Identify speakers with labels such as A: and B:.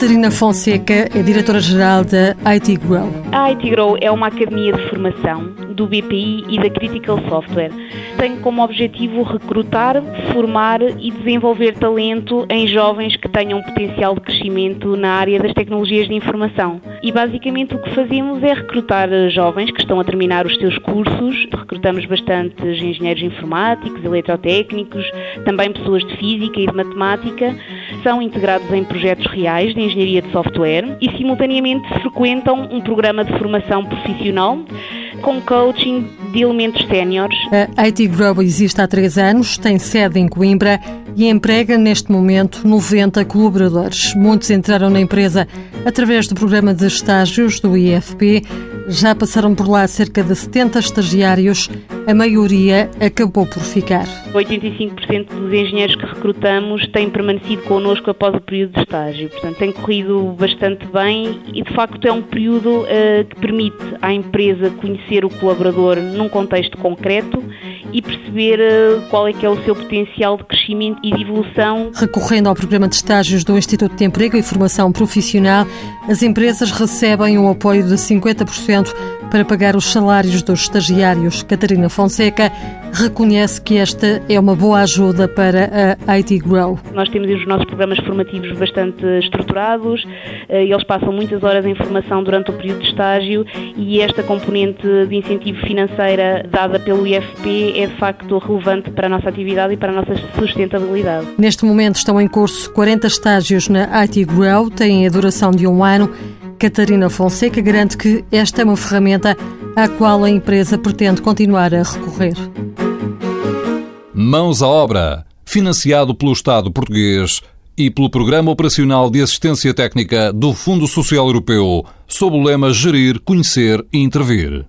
A: Catarina Fonseca é diretora-geral da IT Grow.
B: A IT Grow é uma academia de formação do BPI e da Critical Software. Tem como objetivo recrutar, formar e desenvolver talento em jovens que tenham potencial de crescimento na área das tecnologias de informação. E basicamente o que fazemos é recrutar jovens que estão a terminar os seus cursos. Recrutamos bastante engenheiros informáticos, eletrotécnicos, também pessoas de física e de matemática. São integrados em projetos reais de engenharia de software e simultaneamente frequentam um programa de formação profissional com coaching de elementos séniores.
A: A IT Grow existe há três anos, tem sede em Coimbra e emprega neste momento 90 colaboradores. Muitos entraram na empresa através do programa de estágios do IFP. Já passaram por lá cerca de 70 estagiários, a maioria acabou por ficar.
B: 85% dos engenheiros que recrutamos têm permanecido connosco após o período de estágio. Portanto, tem corrido bastante bem e, de facto, é um período uh, que permite à empresa conhecer o colaborador num contexto concreto e perceber uh, qual é que é o seu potencial de crescimento e de evolução.
A: Recorrendo ao programa de estágios do Instituto de Emprego e Formação Profissional, as empresas recebem um apoio de 50% para pagar os salários dos estagiários. Catarina Fonseca reconhece que esta é uma boa ajuda para a IT Grow.
B: Nós temos os nossos programas formativos bastante estruturados, eh, eles passam muitas horas em formação durante o período de estágio e esta componente de incentivo financeira dada pelo IFP é de facto relevante para a nossa atividade e para a nossa sustentabilidade.
A: Neste momento estão em curso 40 estágios na IT Grow, têm a duração de um ano. Catarina Fonseca garante que esta é uma ferramenta à qual a empresa pretende continuar a recorrer.
C: Mãos à obra, financiado pelo Estado português e pelo Programa Operacional de Assistência Técnica do Fundo Social Europeu, sob o lema Gerir, Conhecer e Intervir.